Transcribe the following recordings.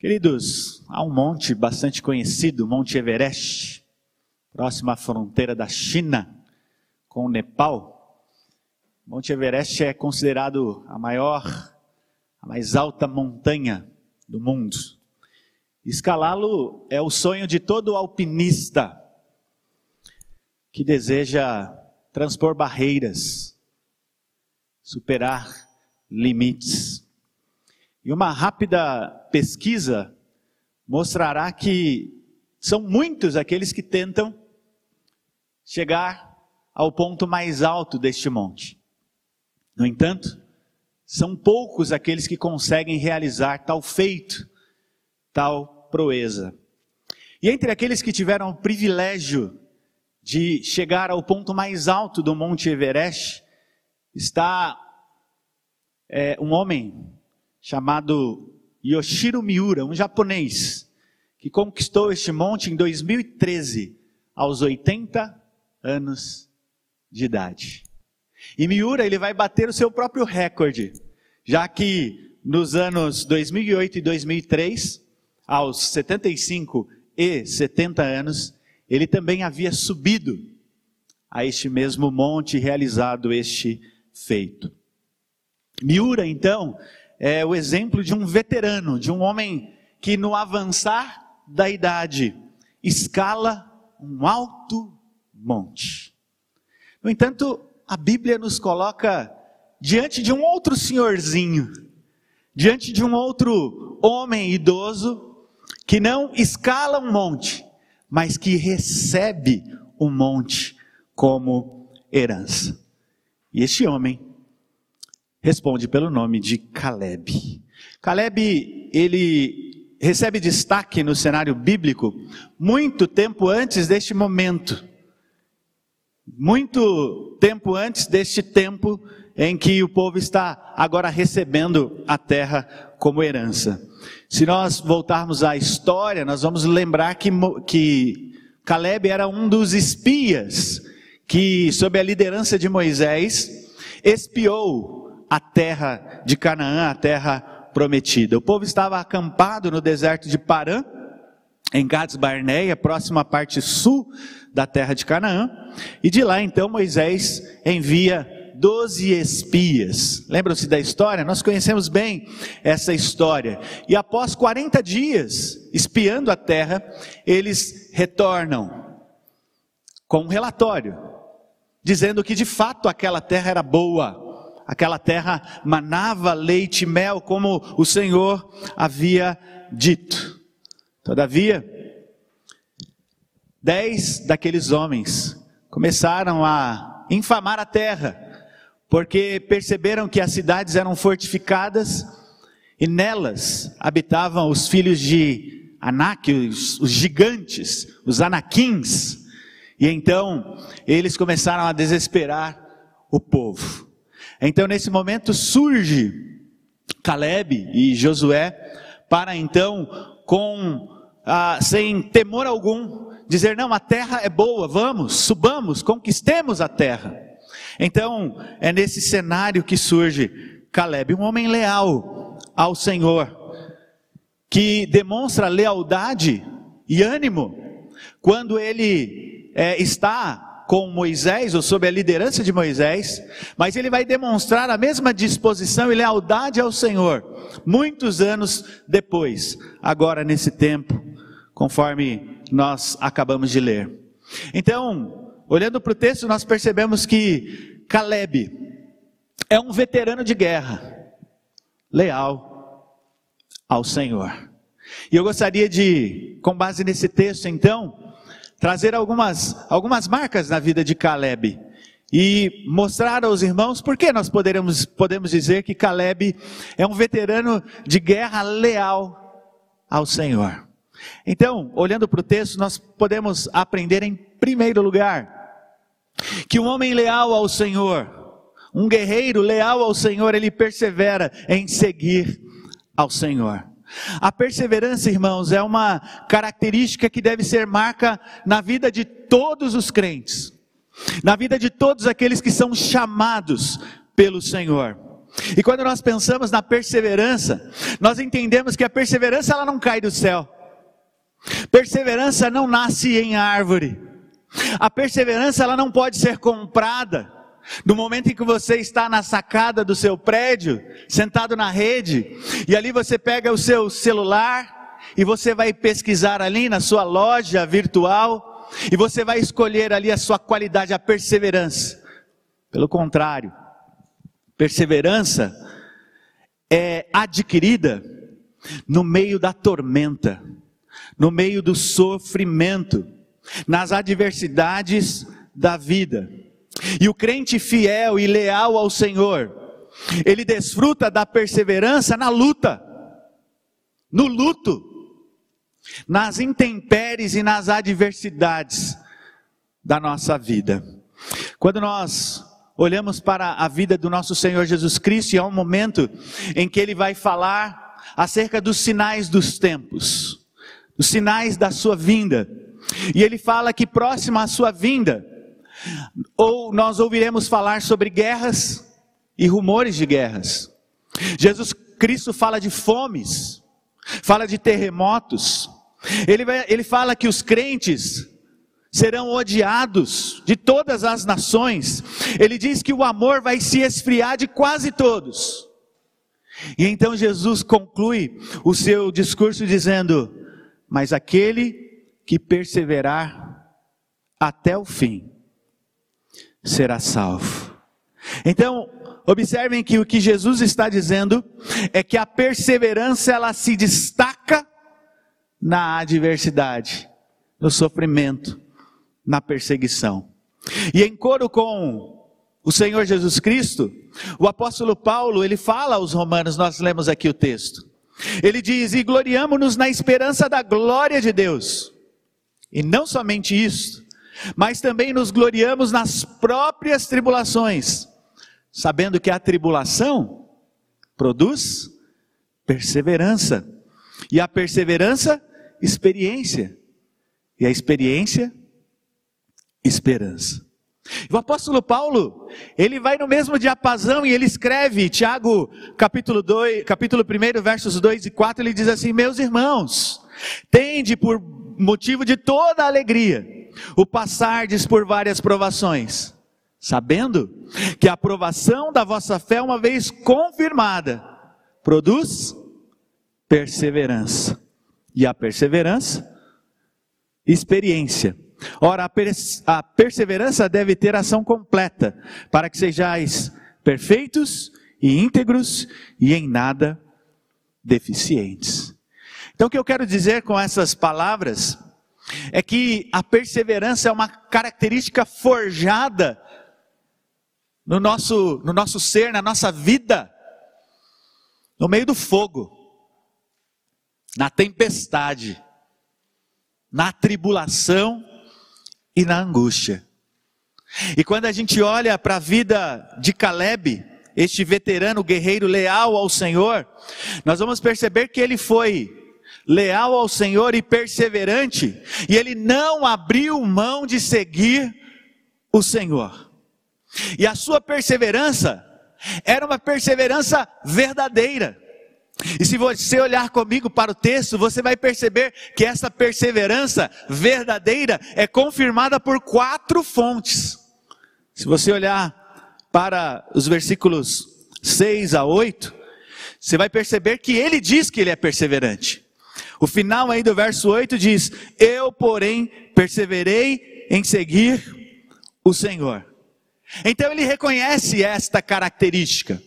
Queridos, há um monte bastante conhecido, Monte Everest, próximo à fronteira da China com o Nepal. Monte Everest é considerado a maior, a mais alta montanha do mundo. Escalá-lo é o sonho de todo alpinista que deseja transpor barreiras, superar limites. E uma rápida pesquisa mostrará que são muitos aqueles que tentam chegar ao ponto mais alto deste monte. No entanto, são poucos aqueles que conseguem realizar tal feito, tal proeza. E entre aqueles que tiveram o privilégio de chegar ao ponto mais alto do Monte Everest, está é, um homem chamado Yoshiro Miura, um japonês, que conquistou este monte em 2013, aos 80 anos de idade. E Miura ele vai bater o seu próprio recorde, já que nos anos 2008 e 2003, aos 75 e 70 anos, ele também havia subido a este mesmo monte e realizado este feito. Miura, então, é o exemplo de um veterano, de um homem que no avançar da idade escala um alto monte. No entanto, a Bíblia nos coloca diante de um outro senhorzinho, diante de um outro homem idoso que não escala um monte, mas que recebe um monte como herança. E este homem responde pelo nome de Caleb. Caleb, ele recebe destaque no cenário bíblico muito tempo antes deste momento. Muito tempo antes deste tempo em que o povo está agora recebendo a terra como herança. Se nós voltarmos à história, nós vamos lembrar que, que Caleb era um dos espias que, sob a liderança de Moisés, espiou a terra de Canaã, a terra prometida. O povo estava acampado no deserto de Parã, em Gades Barneia, próxima à parte sul da terra de Canaã, e de lá então Moisés envia doze espias. Lembram-se da história? Nós conhecemos bem essa história. E após 40 dias espiando a terra, eles retornam com um relatório, dizendo que de fato aquela terra era boa, aquela terra manava leite e mel, como o Senhor havia dito. Todavia, dez daqueles homens começaram a infamar a terra, porque perceberam que as cidades eram fortificadas e nelas habitavam os filhos de Anak, os, os gigantes, os anaquins. E então eles começaram a desesperar o povo. Então, nesse momento, surge Caleb e Josué para então, com ah, sem temor algum, dizer: não, a terra é boa, vamos, subamos, conquistemos a terra. Então, é nesse cenário que surge Caleb, um homem leal ao Senhor, que demonstra lealdade e ânimo quando ele é, está com Moisés, ou sob a liderança de Moisés, mas ele vai demonstrar a mesma disposição e lealdade ao Senhor, muitos anos depois, agora nesse tempo, conforme nós acabamos de ler. Então, olhando para o texto, nós percebemos que Caleb é um veterano de guerra, leal ao Senhor. E eu gostaria de, com base nesse texto, então, trazer algumas, algumas marcas na vida de Caleb e mostrar aos irmãos por que nós poderemos, podemos dizer que Caleb é um veterano de guerra leal ao Senhor. Então, olhando para o texto, nós podemos aprender em primeiro lugar que um homem leal ao Senhor, um guerreiro leal ao Senhor, ele persevera em seguir ao Senhor. A perseverança, irmãos, é uma característica que deve ser marca na vida de todos os crentes, na vida de todos aqueles que são chamados pelo Senhor. E quando nós pensamos na perseverança, nós entendemos que a perseverança ela não cai do céu. Perseverança não nasce em árvore. A perseverança ela não pode ser comprada. No momento em que você está na sacada do seu prédio, sentado na rede, e ali você pega o seu celular e você vai pesquisar ali na sua loja virtual e você vai escolher ali a sua qualidade, a perseverança. Pelo contrário, perseverança é adquirida no meio da tormenta, no meio do sofrimento, nas adversidades da vida. E o crente fiel e leal ao Senhor, ele desfruta da perseverança na luta, no luto, nas intempéries e nas adversidades da nossa vida. Quando nós olhamos para a vida do nosso Senhor Jesus Cristo, e é um momento em que ele vai falar acerca dos sinais dos tempos, os sinais da sua vinda. E ele fala que próximo à sua vinda, ou nós ouviremos falar sobre guerras e rumores de guerras. Jesus Cristo fala de fomes, fala de terremotos. Ele, vai, ele fala que os crentes serão odiados de todas as nações. Ele diz que o amor vai se esfriar de quase todos. E então Jesus conclui o seu discurso dizendo: Mas aquele que perseverar até o fim será salvo. Então, observem que o que Jesus está dizendo é que a perseverança ela se destaca na adversidade, no sofrimento, na perseguição. E em coro com o Senhor Jesus Cristo, o apóstolo Paulo, ele fala aos romanos, nós lemos aqui o texto. Ele diz: "E gloriamo-nos na esperança da glória de Deus". E não somente isso, mas também nos gloriamos nas próprias tribulações, sabendo que a tribulação produz perseverança, e a perseverança, experiência, e a experiência, esperança. O apóstolo Paulo, ele vai no mesmo diapasão e ele escreve, Tiago, capítulo 2, capítulo 1, versos 2 e 4, ele diz assim: Meus irmãos, tende por motivo de toda alegria o passardes por várias provações, sabendo que a aprovação da vossa fé, uma vez confirmada, produz perseverança, e a perseverança, experiência. Ora, a, pers a perseverança deve ter ação completa, para que sejais perfeitos e íntegros e em nada deficientes. Então, o que eu quero dizer com essas palavras é que a perseverança é uma característica forjada no nosso, no nosso ser, na nossa vida, no meio do fogo, na tempestade, na tribulação e na angústia. E quando a gente olha para a vida de Caleb, este veterano guerreiro leal ao Senhor, nós vamos perceber que ele foi leal ao Senhor e perseverante, e ele não abriu mão de seguir o Senhor. E a sua perseverança era uma perseverança verdadeira. E se você olhar comigo para o texto, você vai perceber que essa perseverança verdadeira é confirmada por quatro fontes. Se você olhar para os versículos 6 a 8, você vai perceber que ele diz que ele é perseverante. O final aí do verso 8 diz: Eu, porém, perseverei em seguir o Senhor. Então ele reconhece esta característica.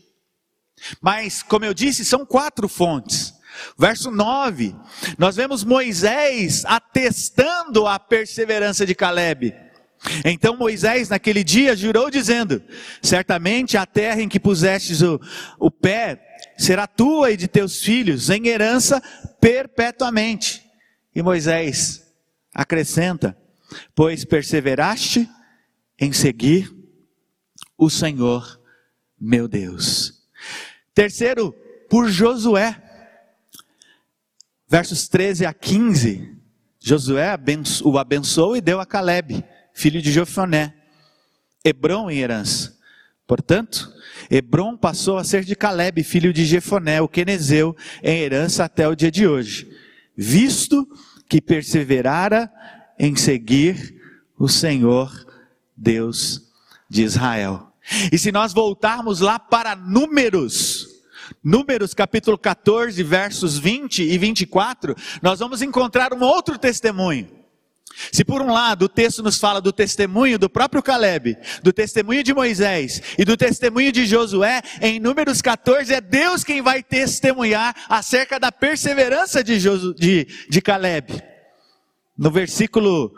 Mas, como eu disse, são quatro fontes. Verso 9, nós vemos Moisés atestando a perseverança de Caleb. Então Moisés, naquele dia, jurou dizendo: Certamente a terra em que pusestes o, o pé será tua e de teus filhos em herança perpetuamente. E Moisés acrescenta: Pois perseveraste em seguir o Senhor meu Deus. Terceiro, por Josué. Versos 13 a 15. Josué o abençoou e deu a Caleb, filho de Jofoné, Hebron em herança. Portanto, Hebron passou a ser de Caleb, filho de Jefoné, o quenezeu, em herança até o dia de hoje, visto que perseverara em seguir o Senhor Deus de Israel. E se nós voltarmos lá para Números, Números capítulo 14, versos 20 e 24, nós vamos encontrar um outro testemunho. Se por um lado o texto nos fala do testemunho do próprio Caleb, do testemunho de Moisés e do testemunho de Josué, em Números 14 é Deus quem vai testemunhar acerca da perseverança de, Josu, de, de Caleb. No versículo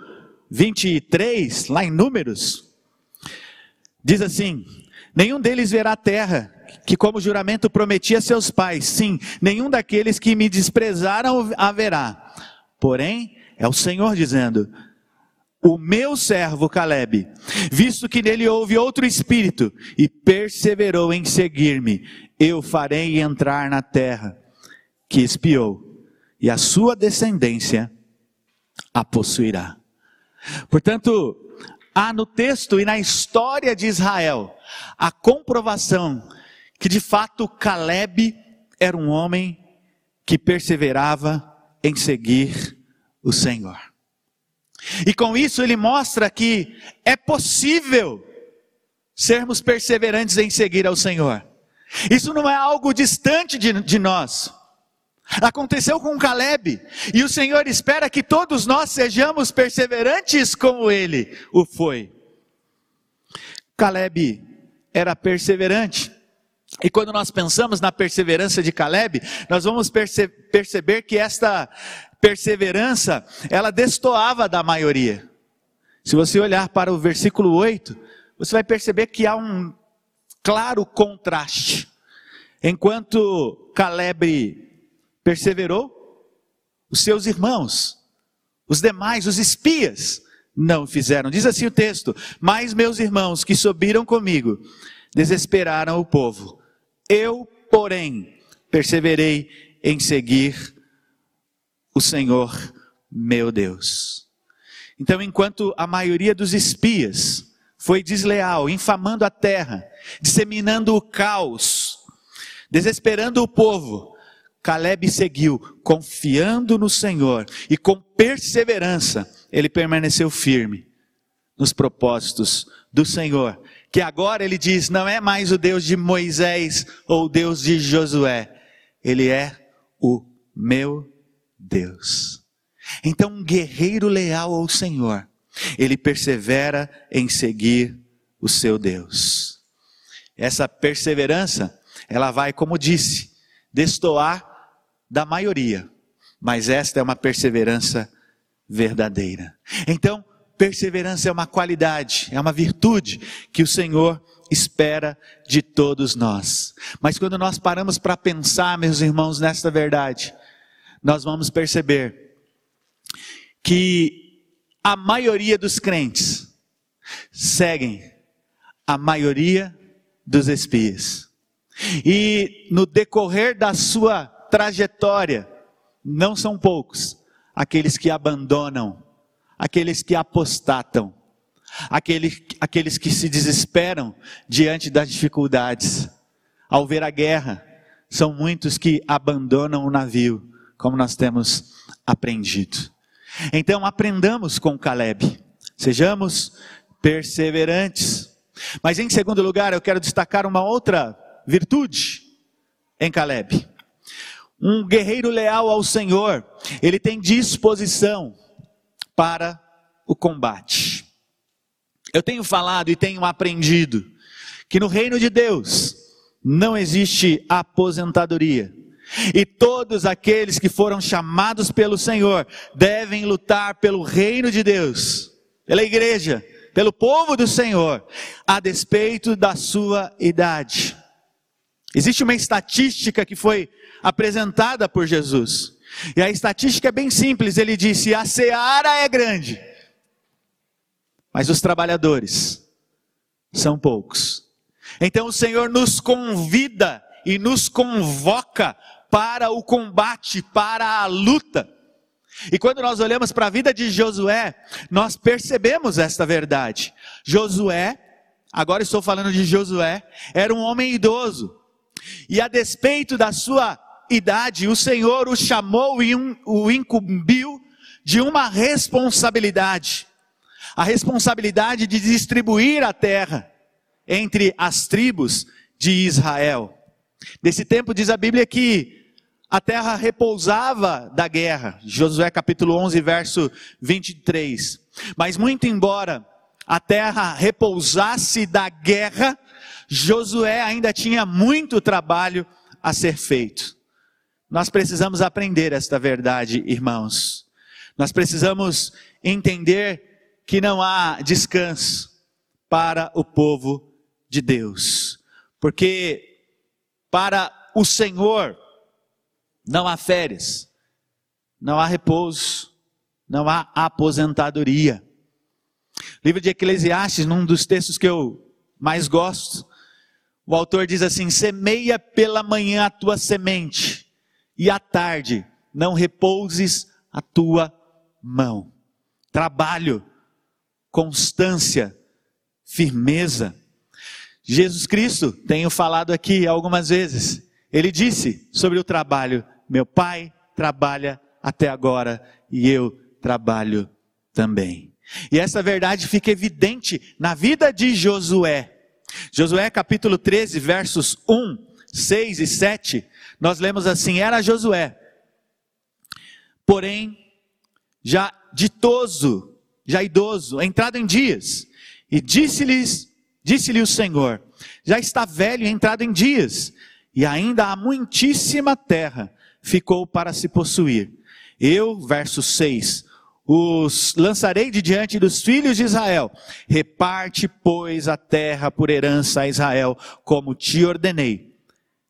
23, lá em Números, diz assim: Nenhum deles verá a terra que, como juramento, prometi a seus pais. Sim, nenhum daqueles que me desprezaram haverá. Porém, é o Senhor dizendo: O meu servo Caleb, visto que nele houve outro espírito e perseverou em seguir-me, eu farei entrar na terra que espiou, e a sua descendência a possuirá. Portanto, há no texto e na história de Israel a comprovação que de fato Caleb era um homem que perseverava em seguir o Senhor. E com isso ele mostra que é possível sermos perseverantes em seguir ao Senhor. Isso não é algo distante de, de nós. Aconteceu com Caleb, e o Senhor espera que todos nós sejamos perseverantes como ele o foi. Caleb era perseverante. E quando nós pensamos na perseverança de Caleb, nós vamos perce perceber que esta perseverança, ela destoava da maioria. Se você olhar para o versículo 8, você vai perceber que há um claro contraste. Enquanto Caleb perseverou, os seus irmãos, os demais, os espias, não fizeram. Diz assim o texto: Mas meus irmãos que subiram comigo desesperaram o povo. Eu, porém, perseverei em seguir o Senhor meu Deus. Então, enquanto a maioria dos espias foi desleal, infamando a terra, disseminando o caos, desesperando o povo, Caleb seguiu, confiando no Senhor e com perseverança, ele permaneceu firme nos propósitos do Senhor, que agora ele diz, não é mais o Deus de Moisés ou o Deus de Josué, ele é o meu Deus. Então, um guerreiro leal ao Senhor, ele persevera em seguir o seu Deus. Essa perseverança, ela vai, como disse, destoar da maioria, mas esta é uma perseverança verdadeira. Então, perseverança é uma qualidade, é uma virtude que o Senhor espera de todos nós. Mas quando nós paramos para pensar, meus irmãos, nesta verdade, nós vamos perceber que a maioria dos crentes seguem a maioria dos espias. E no decorrer da sua trajetória, não são poucos aqueles que abandonam, aqueles que apostatam, aqueles, aqueles que se desesperam diante das dificuldades. Ao ver a guerra, são muitos que abandonam o navio como nós temos aprendido. Então, aprendamos com Caleb, sejamos perseverantes. Mas, em segundo lugar, eu quero destacar uma outra virtude em Caleb. Um guerreiro leal ao Senhor, ele tem disposição para o combate. Eu tenho falado e tenho aprendido que no reino de Deus não existe aposentadoria e todos aqueles que foram chamados pelo Senhor devem lutar pelo reino de Deus, pela igreja, pelo povo do Senhor, a despeito da sua idade. Existe uma estatística que foi apresentada por Jesus. E a estatística é bem simples, ele disse: a seara é grande, mas os trabalhadores são poucos. Então o Senhor nos convida e nos convoca para o combate, para a luta. E quando nós olhamos para a vida de Josué, nós percebemos esta verdade. Josué, agora estou falando de Josué, era um homem idoso. E a despeito da sua idade, o Senhor o chamou e o incumbiu de uma responsabilidade. A responsabilidade de distribuir a terra entre as tribos de Israel. Nesse tempo diz a Bíblia que a terra repousava da guerra. Josué capítulo 11, verso 23. Mas muito embora a terra repousasse da guerra, Josué ainda tinha muito trabalho a ser feito. Nós precisamos aprender esta verdade, irmãos. Nós precisamos entender que não há descanso para o povo de Deus. Porque para o Senhor não há férias, não há repouso, não há aposentadoria. Livro de Eclesiastes, num dos textos que eu mais gosto, o autor diz assim: semeia pela manhã a tua semente, e à tarde não repouses a tua mão. Trabalho, constância, firmeza. Jesus Cristo, tenho falado aqui algumas vezes, ele disse sobre o trabalho: Meu pai trabalha até agora e eu trabalho também. E essa verdade fica evidente na vida de Josué. Josué capítulo 13, versos 1, 6 e 7, nós lemos assim: Era Josué, porém, já ditoso, já idoso, entrado em dias, e disse-lhes, disse-lhe o Senhor: Já está velho, entrado em dias, e ainda há muitíssima terra ficou para se possuir. Eu, verso 6, os lançarei de diante dos filhos de Israel. Reparte, pois, a terra por herança a Israel, como te ordenei.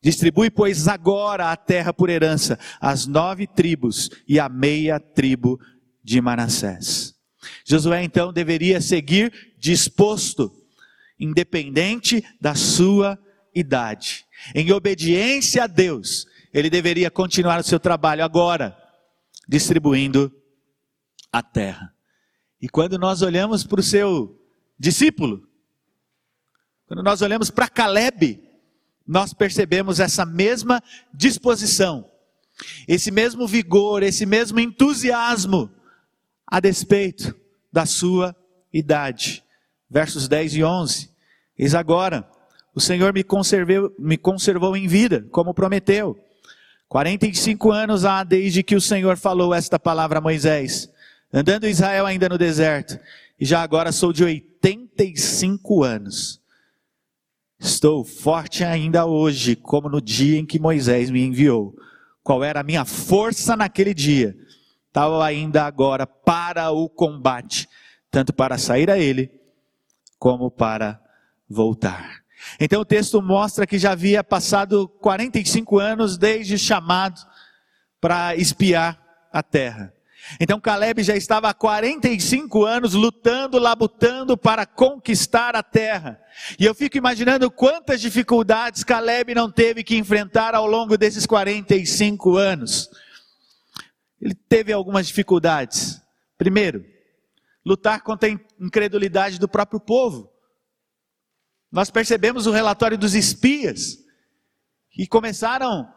Distribui, pois, agora a terra por herança às nove tribos e à meia tribo de Manassés. Josué então deveria seguir disposto, independente da sua idade. Em obediência a Deus, ele deveria continuar o seu trabalho agora, distribuindo a terra. E quando nós olhamos para o seu discípulo, quando nós olhamos para Caleb, nós percebemos essa mesma disposição, esse mesmo vigor, esse mesmo entusiasmo, a despeito da sua idade. Versos 10 e 11. Eis agora, o Senhor me conservou, me conservou em vida, como prometeu. 45 anos há desde que o Senhor falou esta palavra a Moisés andando Israel ainda no deserto, e já agora sou de 85 anos. Estou forte ainda hoje, como no dia em que Moisés me enviou. Qual era a minha força naquele dia? Tal ainda agora para o combate, tanto para sair a ele, como para voltar. Então o texto mostra que já havia passado 45 anos desde chamado para espiar a terra. Então Caleb já estava há 45 anos lutando, labutando para conquistar a terra. E eu fico imaginando quantas dificuldades Caleb não teve que enfrentar ao longo desses 45 anos. Ele teve algumas dificuldades. Primeiro, lutar contra a incredulidade do próprio povo. Nós percebemos o relatório dos espias, que começaram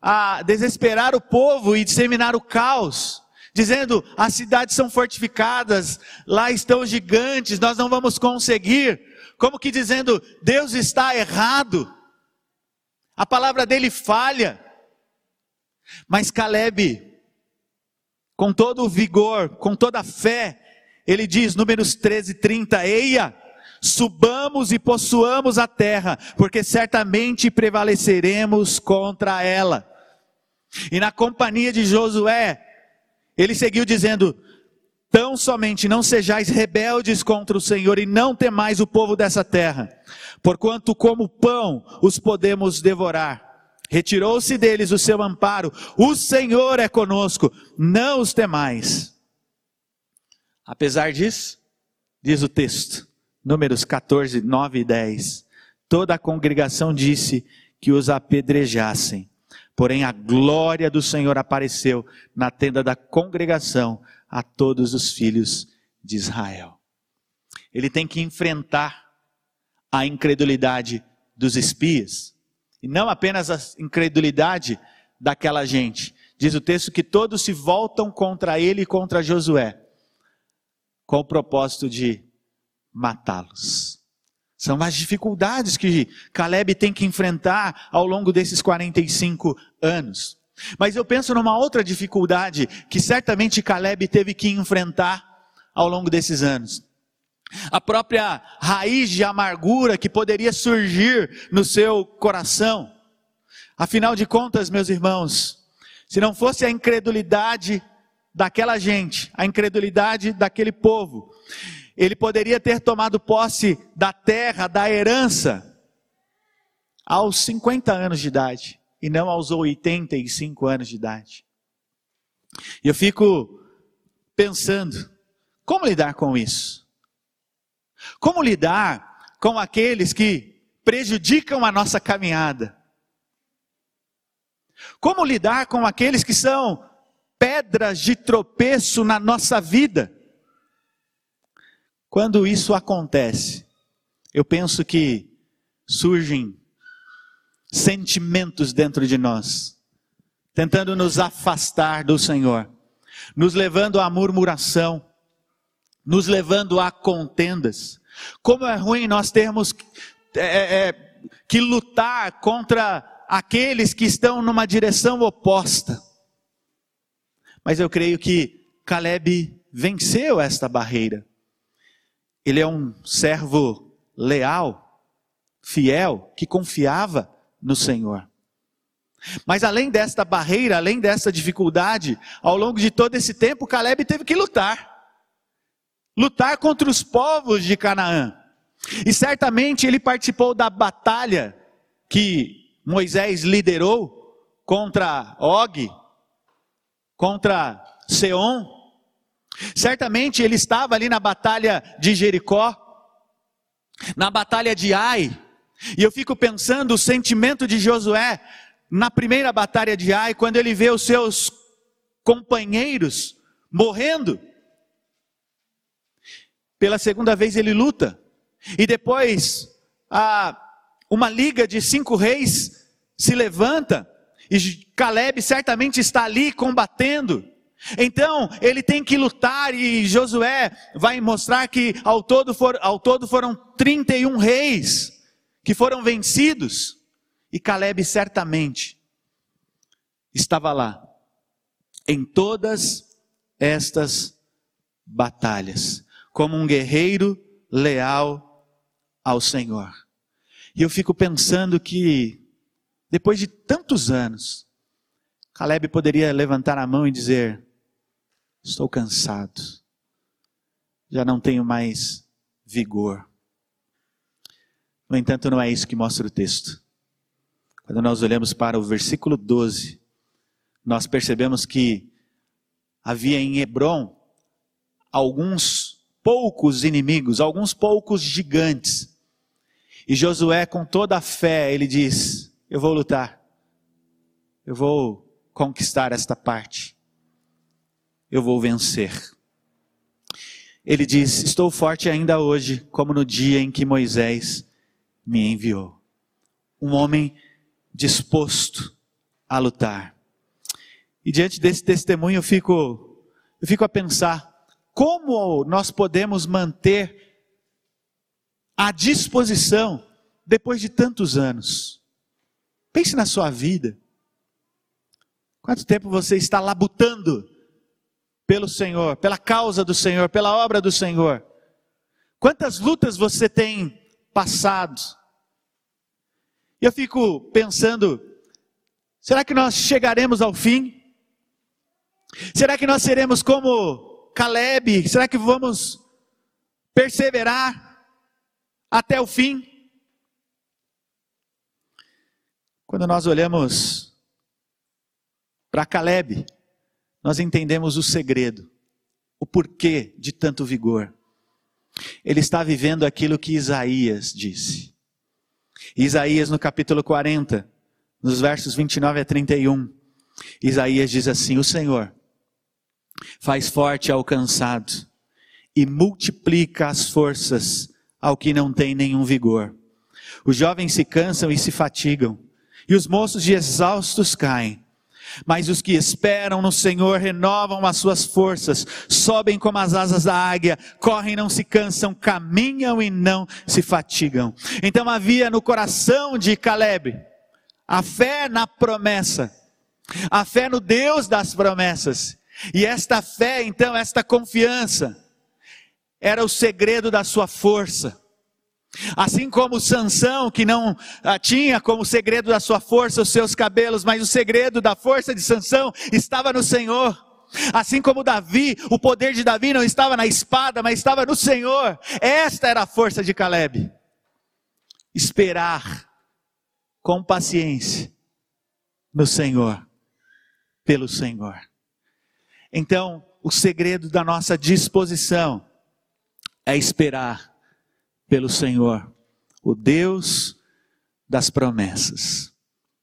a desesperar o povo e disseminar o caos dizendo: as cidades são fortificadas, lá estão gigantes, nós não vamos conseguir. Como que dizendo: Deus está errado, a palavra dele falha. Mas Caleb, com todo o vigor, com toda a fé, ele diz, números 13, 30, Eia, subamos e possuamos a terra, porque certamente prevaleceremos contra ela. E na companhia de Josué, ele seguiu dizendo: Tão somente não sejais rebeldes contra o Senhor e não temais o povo dessa terra, porquanto como pão os podemos devorar. Retirou-se deles o seu amparo, o Senhor é conosco, não os temais. Apesar disso, diz o texto, números 14, 9 e 10, toda a congregação disse que os apedrejassem. Porém, a glória do Senhor apareceu na tenda da congregação a todos os filhos de Israel. Ele tem que enfrentar a incredulidade dos espias. E não apenas a incredulidade daquela gente. Diz o texto que todos se voltam contra ele e contra Josué, com o propósito de matá-los. São as dificuldades que Caleb tem que enfrentar ao longo desses 45 anos. Mas eu penso numa outra dificuldade que certamente Caleb teve que enfrentar ao longo desses anos. A própria raiz de amargura que poderia surgir no seu coração. Afinal de contas, meus irmãos, se não fosse a incredulidade daquela gente, a incredulidade daquele povo, ele poderia ter tomado posse da terra, da herança, aos 50 anos de idade e não aos 85 anos de idade. E eu fico pensando, como lidar com isso? Como lidar com aqueles que prejudicam a nossa caminhada? Como lidar com aqueles que são pedras de tropeço na nossa vida? Quando isso acontece, eu penso que surgem sentimentos dentro de nós, tentando nos afastar do Senhor, nos levando à murmuração, nos levando a contendas. Como é ruim nós termos é, é, é, que lutar contra aqueles que estão numa direção oposta. Mas eu creio que Caleb venceu esta barreira. Ele é um servo leal, fiel, que confiava no Senhor. Mas além desta barreira, além dessa dificuldade, ao longo de todo esse tempo, Caleb teve que lutar. Lutar contra os povos de Canaã. E certamente ele participou da batalha que Moisés liderou contra Og, contra Seom. Certamente ele estava ali na batalha de Jericó, na batalha de Ai, e eu fico pensando o sentimento de Josué na primeira batalha de Ai, quando ele vê os seus companheiros morrendo. Pela segunda vez ele luta. E depois, a, uma liga de cinco reis se levanta. E Caleb certamente está ali combatendo. Então, ele tem que lutar e Josué vai mostrar que ao todo, for, ao todo foram 31 reis que foram vencidos, e Caleb certamente estava lá, em todas estas batalhas, como um guerreiro leal ao Senhor. E eu fico pensando que, depois de tantos anos, Caleb poderia levantar a mão e dizer: Estou cansado, já não tenho mais vigor. No entanto, não é isso que mostra o texto. Quando nós olhamos para o versículo 12, nós percebemos que havia em Hebron alguns poucos inimigos, alguns poucos gigantes. E Josué, com toda a fé, ele diz: Eu vou lutar, eu vou conquistar esta parte, eu vou vencer. Ele diz: Estou forte ainda hoje, como no dia em que Moisés me enviou. Um homem disposto a lutar. E diante desse testemunho eu fico, eu fico a pensar como nós podemos manter a disposição depois de tantos anos. Pense na sua vida. Quanto tempo você está labutando pelo Senhor, pela causa do Senhor, pela obra do Senhor? Quantas lutas você tem passado. Eu fico pensando, será que nós chegaremos ao fim? Será que nós seremos como Caleb? Será que vamos perseverar até o fim? Quando nós olhamos para Caleb, nós entendemos o segredo, o porquê de tanto vigor. Ele está vivendo aquilo que Isaías disse. Isaías, no capítulo 40, nos versos 29 a 31, Isaías diz assim: O Senhor faz forte ao cansado e multiplica as forças ao que não tem nenhum vigor. Os jovens se cansam e se fatigam, e os moços de exaustos caem. Mas os que esperam no Senhor renovam as suas forças, sobem como as asas da águia, correm e não se cansam, caminham e não se fatigam. Então havia no coração de Caleb a fé na promessa, a fé no Deus das promessas. E esta fé, então, esta confiança, era o segredo da sua força. Assim como Sansão, que não ah, tinha como segredo da sua força os seus cabelos, mas o segredo da força de Sansão estava no Senhor. Assim como Davi, o poder de Davi não estava na espada, mas estava no Senhor. Esta era a força de Caleb. Esperar com paciência no Senhor, pelo Senhor. Então, o segredo da nossa disposição é esperar pelo Senhor, o Deus das promessas.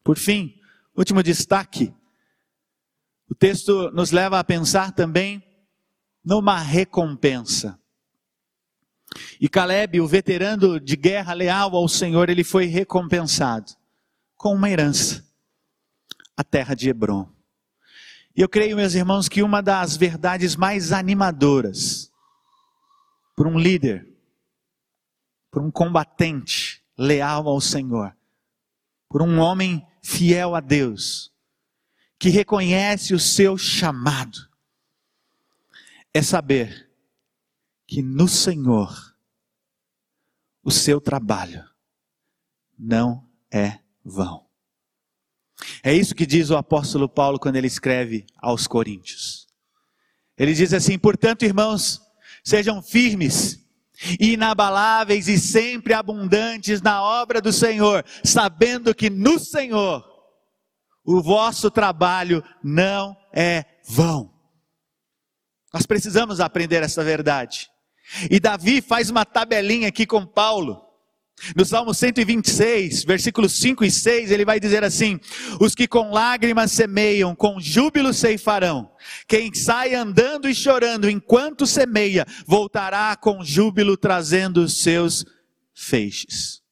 Por fim, último destaque. O texto nos leva a pensar também numa recompensa. E Caleb, o veterano de guerra leal ao Senhor, ele foi recompensado com uma herança, a terra de Hebron. E eu creio, meus irmãos, que uma das verdades mais animadoras por um líder, por um combatente leal ao Senhor, por um homem fiel a Deus, que reconhece o seu chamado, é saber que no Senhor o seu trabalho não é vão. É isso que diz o apóstolo Paulo quando ele escreve aos Coríntios. Ele diz assim: portanto, irmãos, sejam firmes, inabaláveis e sempre abundantes na obra do Senhor, sabendo que no Senhor o vosso trabalho não é vão. Nós precisamos aprender essa verdade. E Davi faz uma tabelinha aqui com Paulo no Salmo 126, versículos 5 e 6, ele vai dizer assim: Os que com lágrimas semeiam, com júbilo ceifarão. Quem sai andando e chorando enquanto semeia, voltará com júbilo trazendo os seus feixes.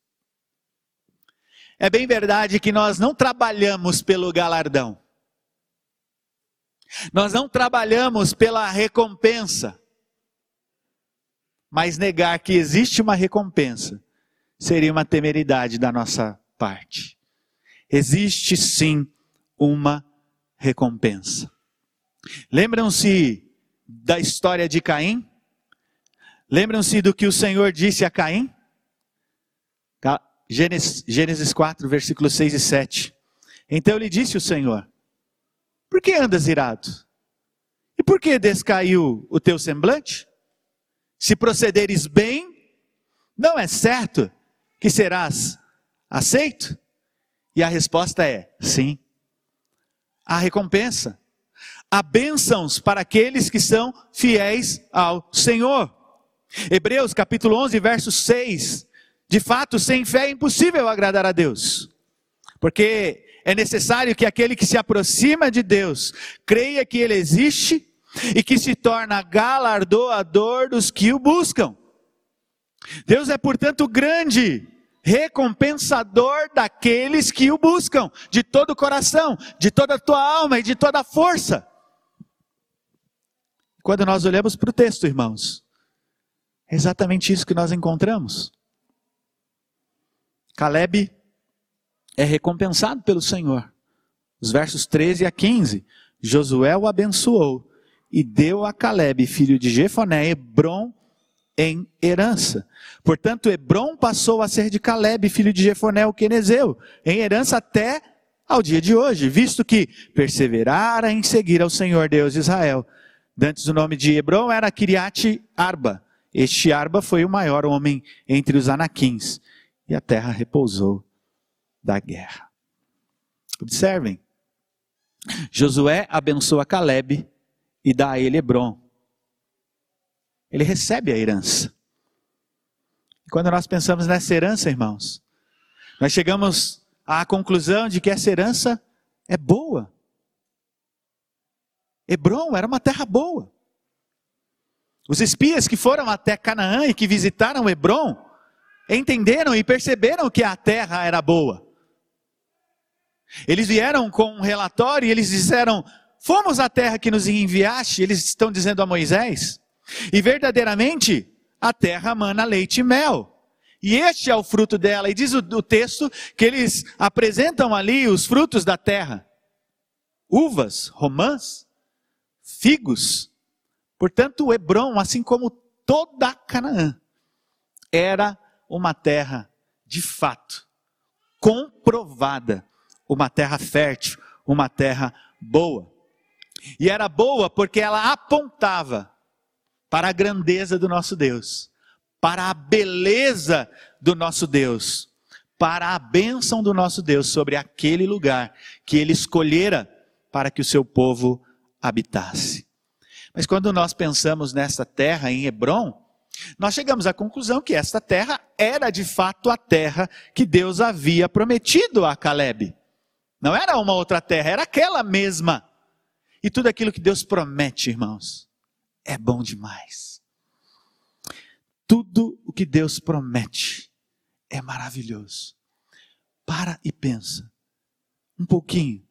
É bem verdade que nós não trabalhamos pelo galardão. Nós não trabalhamos pela recompensa. Mas negar que existe uma recompensa seria uma temeridade da nossa parte. Existe sim uma recompensa. Lembram-se da história de Caim? Lembram-se do que o Senhor disse a Caim? Gênesis, Gênesis 4, versículos 6 e 7. Então lhe disse o Senhor: Por que andas irado? E por que descaiu o teu semblante? Se procederes bem, não é certo que serás aceito? E a resposta é sim. A recompensa. Há bênçãos para aqueles que são fiéis ao Senhor. Hebreus capítulo 11, verso 6. De fato, sem fé é impossível agradar a Deus. Porque é necessário que aquele que se aproxima de Deus creia que Ele existe e que se torna galardoador dos que o buscam. Deus é, portanto, grande recompensador daqueles que o buscam, de todo o coração, de toda a tua alma e de toda a força. Quando nós olhamos para o texto, irmãos, é exatamente isso que nós encontramos. Caleb é recompensado pelo Senhor. Os versos 13 a 15. Josué o abençoou e deu a Caleb, filho de Jefoné, Hebron em herança. Portanto, Hebron passou a ser de Caleb, filho de Jefoné, o quenezeu, em herança até ao dia de hoje, visto que perseverara em seguir ao Senhor Deus de Israel. Dantes o nome de Hebron era Kiriat Arba. Este Arba foi o maior homem entre os anaquins, e a terra repousou da guerra. Observem, Josué abençoa Caleb e dá a ele Hebron ele recebe a herança. E quando nós pensamos nessa herança, irmãos, nós chegamos à conclusão de que essa herança é boa. Hebron era uma terra boa. Os espias que foram até Canaã e que visitaram Hebron, entenderam e perceberam que a terra era boa. Eles vieram com um relatório e eles disseram: Fomos à terra que nos enviaste, eles estão dizendo a Moisés, e verdadeiramente a terra mana leite e mel. E este é o fruto dela. E diz o, o texto que eles apresentam ali os frutos da terra: uvas, romãs, figos. Portanto, Hebron, assim como toda Canaã, era uma terra de fato comprovada, uma terra fértil, uma terra boa. E era boa porque ela apontava para a grandeza do nosso Deus, para a beleza do nosso Deus, para a bênção do nosso Deus sobre aquele lugar que ele escolhera para que o seu povo habitasse. Mas quando nós pensamos nessa terra em Hebron, nós chegamos à conclusão que esta terra era de fato a terra que Deus havia prometido a Caleb. Não era uma outra terra, era aquela mesma. E tudo aquilo que Deus promete, irmãos, é bom demais. Tudo o que Deus promete é maravilhoso. Para e pensa um pouquinho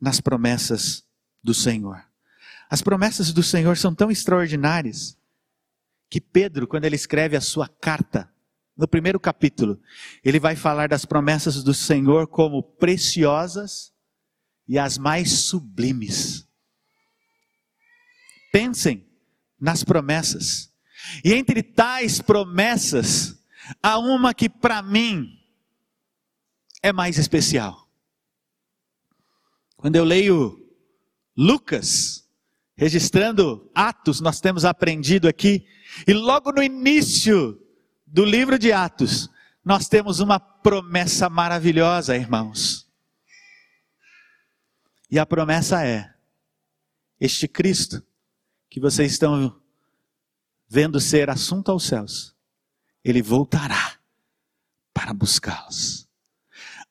nas promessas do Senhor. As promessas do Senhor são tão extraordinárias que Pedro, quando ele escreve a sua carta, no primeiro capítulo, ele vai falar das promessas do Senhor como preciosas e as mais sublimes. Pensem nas promessas. E entre tais promessas, há uma que para mim é mais especial. Quando eu leio Lucas, registrando Atos, nós temos aprendido aqui e logo no início do livro de Atos, nós temos uma promessa maravilhosa, irmãos. E a promessa é: este Cristo que vocês estão vendo ser assunto aos céus, ele voltará para buscá-los.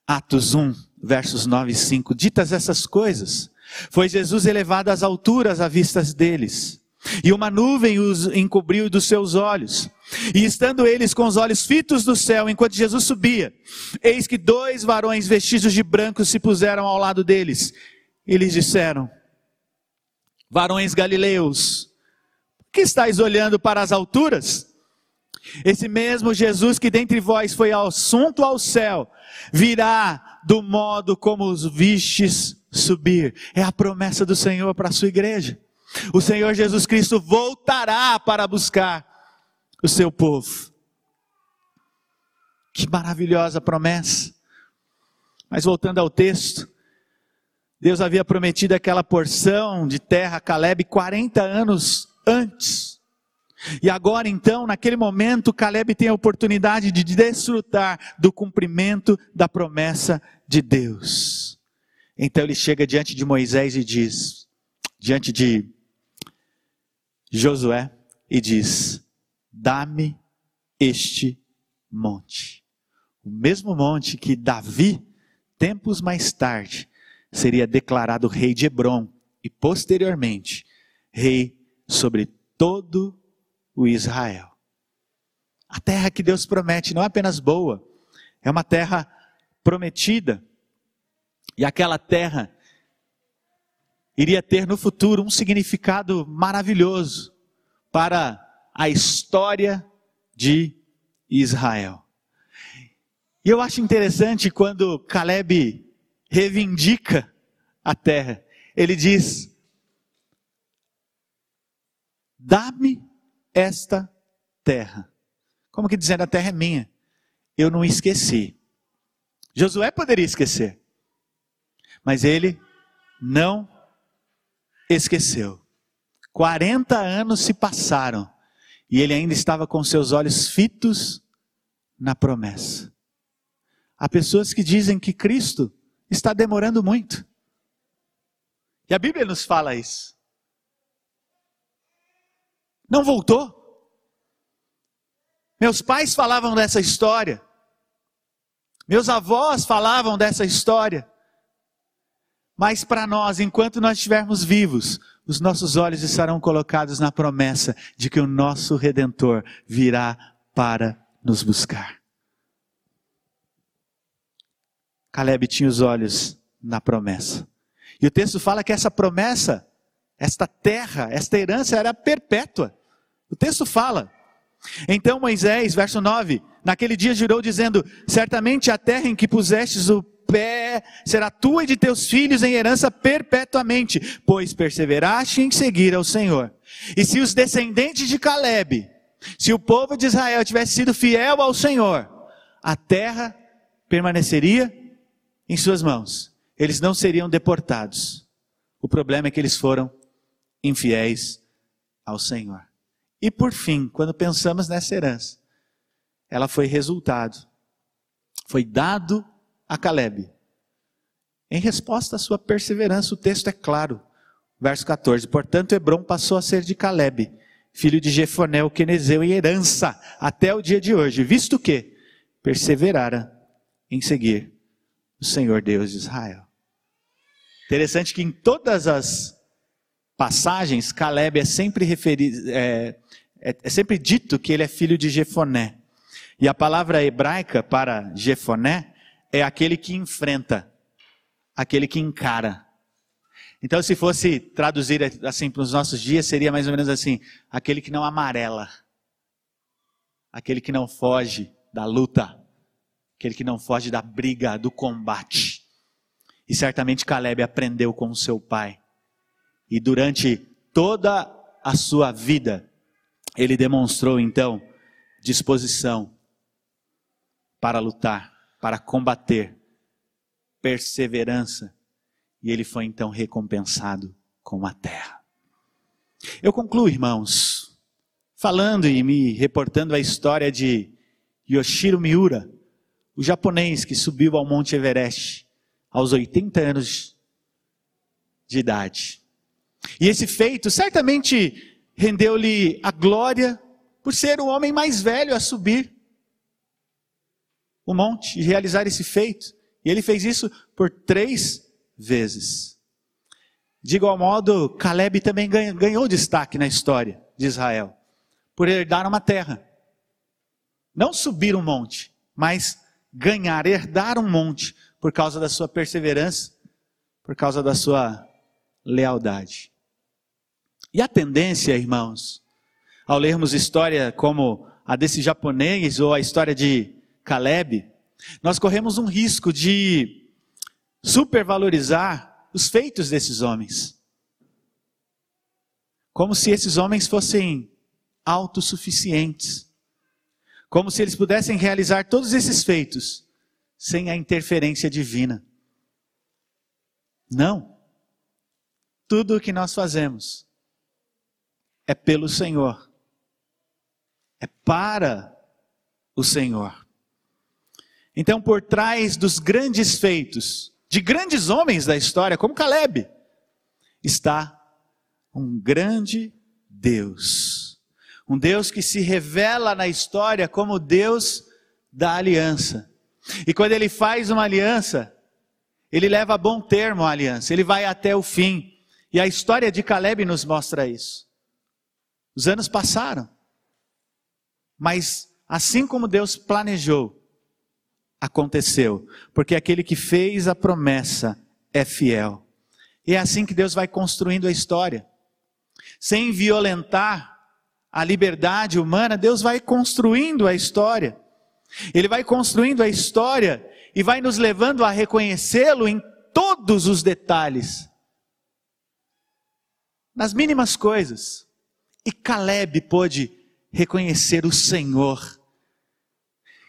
Atos 1, versos 9 e 5. Ditas essas coisas, foi Jesus elevado às alturas à vista deles e uma nuvem os encobriu dos seus olhos. E estando eles com os olhos fitos do céu, enquanto Jesus subia, eis que dois varões vestidos de branco se puseram ao lado deles. E lhes disseram: Varões galileus, que estáis olhando para as alturas? Esse mesmo Jesus que dentre vós foi assunto ao céu, virá do modo como os vistes subir. É a promessa do Senhor para a sua igreja. O Senhor Jesus Cristo voltará para buscar o seu povo. Que maravilhosa promessa. Mas voltando ao texto, Deus havia prometido aquela porção de terra a Caleb 40 anos antes. E agora então, naquele momento, Caleb tem a oportunidade de desfrutar do cumprimento da promessa de Deus. Então ele chega diante de Moisés e diz, diante de Josué e diz: Dá-me este monte. O mesmo monte que Davi, tempos mais tarde, seria declarado rei de Hebron e posteriormente rei sobre todo o Israel. A terra que Deus promete não é apenas boa, é uma terra prometida. E aquela terra iria ter no futuro um significado maravilhoso para a história de Israel. E eu acho interessante quando Caleb reivindica a terra. Ele diz: Dá-me esta terra. Como que dizendo, a terra é minha. Eu não esqueci. Josué poderia esquecer, mas ele não esqueceu. 40 anos se passaram e ele ainda estava com seus olhos fitos na promessa. Há pessoas que dizem que Cristo está demorando muito. E a Bíblia nos fala isso. Não voltou. Meus pais falavam dessa história. Meus avós falavam dessa história. Mas para nós, enquanto nós estivermos vivos, os nossos olhos estarão colocados na promessa de que o nosso redentor virá para nos buscar. Caleb tinha os olhos na promessa. E o texto fala que essa promessa, esta terra, esta herança era perpétua. O texto fala. Então Moisés, verso 9, naquele dia jurou dizendo: Certamente a terra em que pusestes o pé será tua e de teus filhos em herança perpetuamente, pois perseveraste em seguir ao Senhor. E se os descendentes de Caleb, se o povo de Israel tivesse sido fiel ao Senhor, a terra permaneceria em suas mãos. Eles não seriam deportados. O problema é que eles foram infiéis ao Senhor. E por fim, quando pensamos nessa herança, ela foi resultado, foi dado a Caleb. Em resposta à sua perseverança, o texto é claro. Verso 14: Portanto, Hebron passou a ser de Caleb, filho de Jefoné, o quenezeu, em herança até o dia de hoje, visto que perseverara em seguir o Senhor Deus de Israel. Interessante que em todas as passagens, Caleb é sempre referido, é, é, é sempre dito que ele é filho de Jefoné. E a palavra hebraica para Jefoné é aquele que enfrenta, aquele que encara. Então, se fosse traduzir assim para os nossos dias, seria mais ou menos assim: aquele que não amarela, aquele que não foge da luta, aquele que não foge da briga, do combate. E certamente Caleb aprendeu com seu pai. E durante toda a sua vida, ele demonstrou então disposição para lutar para combater, perseverança, e ele foi então recompensado com a terra. Eu concluo, irmãos, falando e me reportando a história de Yoshiro Miura, o japonês que subiu ao Monte Everest aos 80 anos de idade. E esse feito certamente rendeu-lhe a glória por ser o homem mais velho a subir o monte e realizar esse feito. E ele fez isso por três vezes. De igual modo, Caleb também ganhou destaque na história de Israel, por herdar uma terra. Não subir um monte, mas ganhar, herdar um monte, por causa da sua perseverança, por causa da sua lealdade. E a tendência, irmãos, ao lermos história como a desse japonês ou a história de Caleb, nós corremos um risco de supervalorizar os feitos desses homens. Como se esses homens fossem autossuficientes. Como se eles pudessem realizar todos esses feitos sem a interferência divina. Não. Tudo o que nós fazemos é pelo Senhor. É para o Senhor. Então, por trás dos grandes feitos, de grandes homens da história, como Caleb, está um grande Deus. Um Deus que se revela na história como Deus da aliança. E quando ele faz uma aliança, ele leva a bom termo a aliança, ele vai até o fim. E a história de Caleb nos mostra isso. Os anos passaram, mas assim como Deus planejou, aconteceu, porque aquele que fez a promessa é fiel. E é assim que Deus vai construindo a história. Sem violentar a liberdade humana, Deus vai construindo a história. Ele vai construindo a história e vai nos levando a reconhecê-lo em todos os detalhes. Nas mínimas coisas. E Caleb pôde reconhecer o Senhor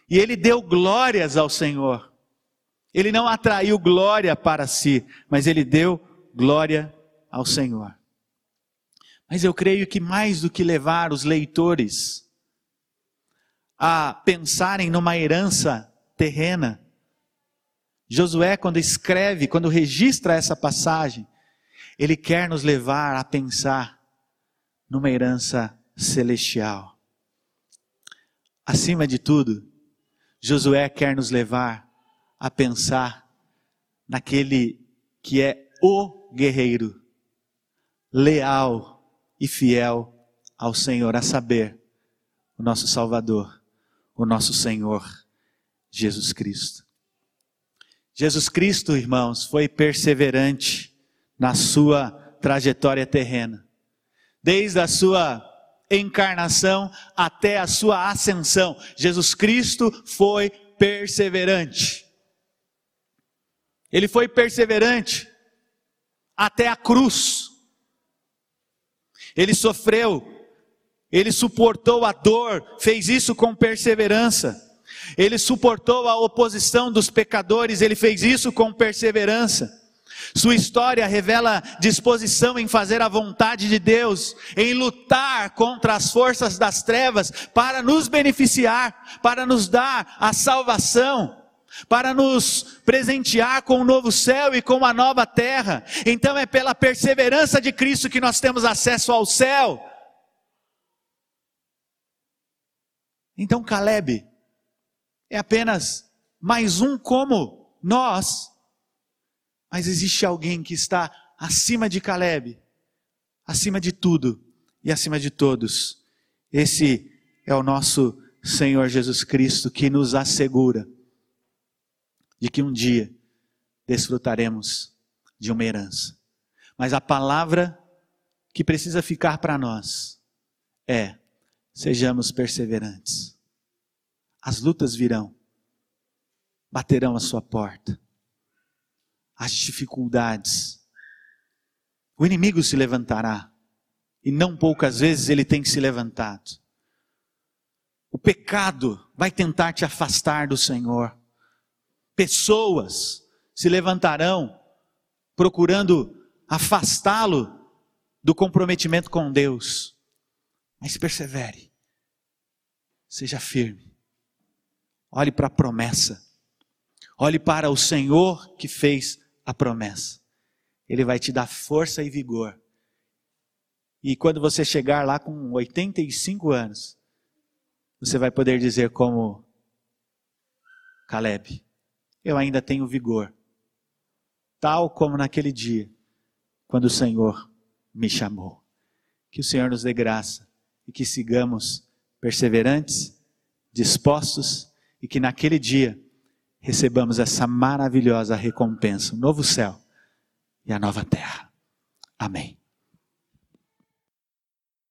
e ele deu glórias ao Senhor. Ele não atraiu glória para si, mas ele deu glória ao Senhor. Mas eu creio que mais do que levar os leitores a pensarem numa herança terrena, Josué, quando escreve, quando registra essa passagem, ele quer nos levar a pensar numa herança celestial. Acima de tudo, Josué quer nos levar a pensar naquele que é o guerreiro, leal e fiel ao Senhor, a saber, o nosso Salvador, o nosso Senhor, Jesus Cristo. Jesus Cristo, irmãos, foi perseverante na sua trajetória terrena. Desde a sua encarnação até a sua ascensão, Jesus Cristo foi perseverante. Ele foi perseverante até a cruz. Ele sofreu, ele suportou a dor, fez isso com perseverança. Ele suportou a oposição dos pecadores, ele fez isso com perseverança. Sua história revela disposição em fazer a vontade de Deus, em lutar contra as forças das trevas para nos beneficiar, para nos dar a salvação, para nos presentear com o um novo céu e com uma nova terra. Então é pela perseverança de Cristo que nós temos acesso ao céu. Então Caleb é apenas mais um como nós, mas existe alguém que está acima de Caleb, acima de tudo e acima de todos. Esse é o nosso Senhor Jesus Cristo que nos assegura de que um dia desfrutaremos de uma herança. Mas a palavra que precisa ficar para nós é: sejamos perseverantes. As lutas virão, baterão a sua porta, as dificuldades, o inimigo se levantará, e não poucas vezes ele tem se levantado. O pecado vai tentar te afastar do Senhor. Pessoas se levantarão procurando afastá-lo do comprometimento com Deus. Mas persevere. Seja firme. Olhe para a promessa. Olhe para o Senhor que fez a promessa. Ele vai te dar força e vigor. E quando você chegar lá com 85 anos, você vai poder dizer como Caleb: Eu ainda tenho vigor, tal como naquele dia, quando o Senhor me chamou. Que o Senhor nos dê graça e que sigamos perseverantes, dispostos e que naquele dia recebamos essa maravilhosa recompensa, o novo céu e a nova terra. Amém.